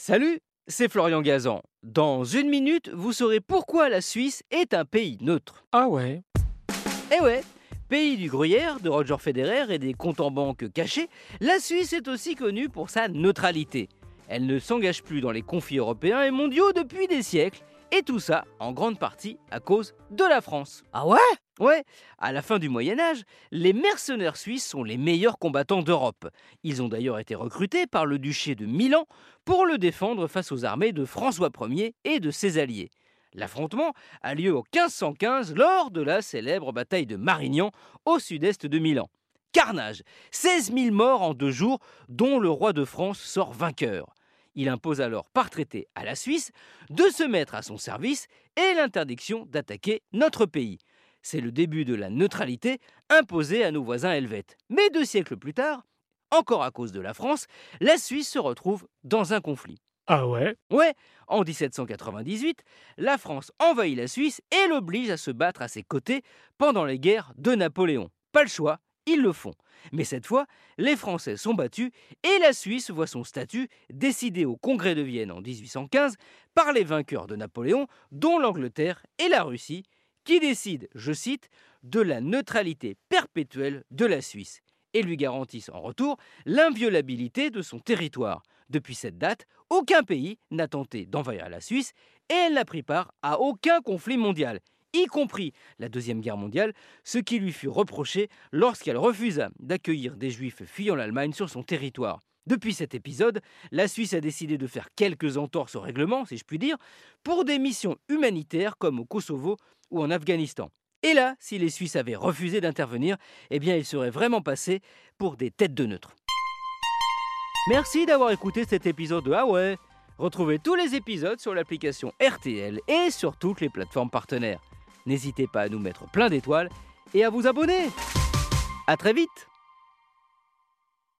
Salut, c'est Florian Gazan. Dans une minute, vous saurez pourquoi la Suisse est un pays neutre. Ah ouais Eh ouais, pays du gruyère, de Roger Federer et des comptes en banque cachés, la Suisse est aussi connue pour sa neutralité. Elle ne s'engage plus dans les conflits européens et mondiaux depuis des siècles, et tout ça en grande partie à cause de la France. Ah ouais? Ouais, à la fin du Moyen Âge, les mercenaires suisses sont les meilleurs combattants d'Europe. Ils ont d'ailleurs été recrutés par le duché de Milan pour le défendre face aux armées de François Ier et de ses alliés. L'affrontement a lieu en 1515 lors de la célèbre bataille de Marignan au sud-est de Milan. Carnage 16 000 morts en deux jours, dont le roi de France sort vainqueur. Il impose alors par traité à la Suisse de se mettre à son service et l'interdiction d'attaquer notre pays. C'est le début de la neutralité imposée à nos voisins helvètes. Mais deux siècles plus tard, encore à cause de la France, la Suisse se retrouve dans un conflit. Ah ouais? Ouais, en 1798, la France envahit la Suisse et l'oblige à se battre à ses côtés pendant les guerres de Napoléon. Pas le choix, ils le font. Mais cette fois, les Français sont battus et la Suisse voit son statut décidé au Congrès de Vienne en 1815 par les vainqueurs de Napoléon, dont l'Angleterre et la Russie, qui décident, je cite, de la neutralité perpétuelle de la Suisse et lui garantissent en retour l'inviolabilité de son territoire. Depuis cette date, aucun pays n'a tenté d'envahir la Suisse et elle n'a pris part à aucun conflit mondial, y compris la Deuxième Guerre mondiale, ce qui lui fut reproché lorsqu'elle refusa d'accueillir des juifs fuyant l'Allemagne sur son territoire. Depuis cet épisode, la Suisse a décidé de faire quelques entorses au règlement, si je puis dire, pour des missions humanitaires comme au Kosovo ou en Afghanistan. Et là, si les Suisses avaient refusé d'intervenir, eh bien ils seraient vraiment passés pour des têtes de neutre. Merci d'avoir écouté cet épisode de Ah Retrouvez tous les épisodes sur l'application RTL et sur toutes les plateformes partenaires. N'hésitez pas à nous mettre plein d'étoiles et à vous abonner. A très vite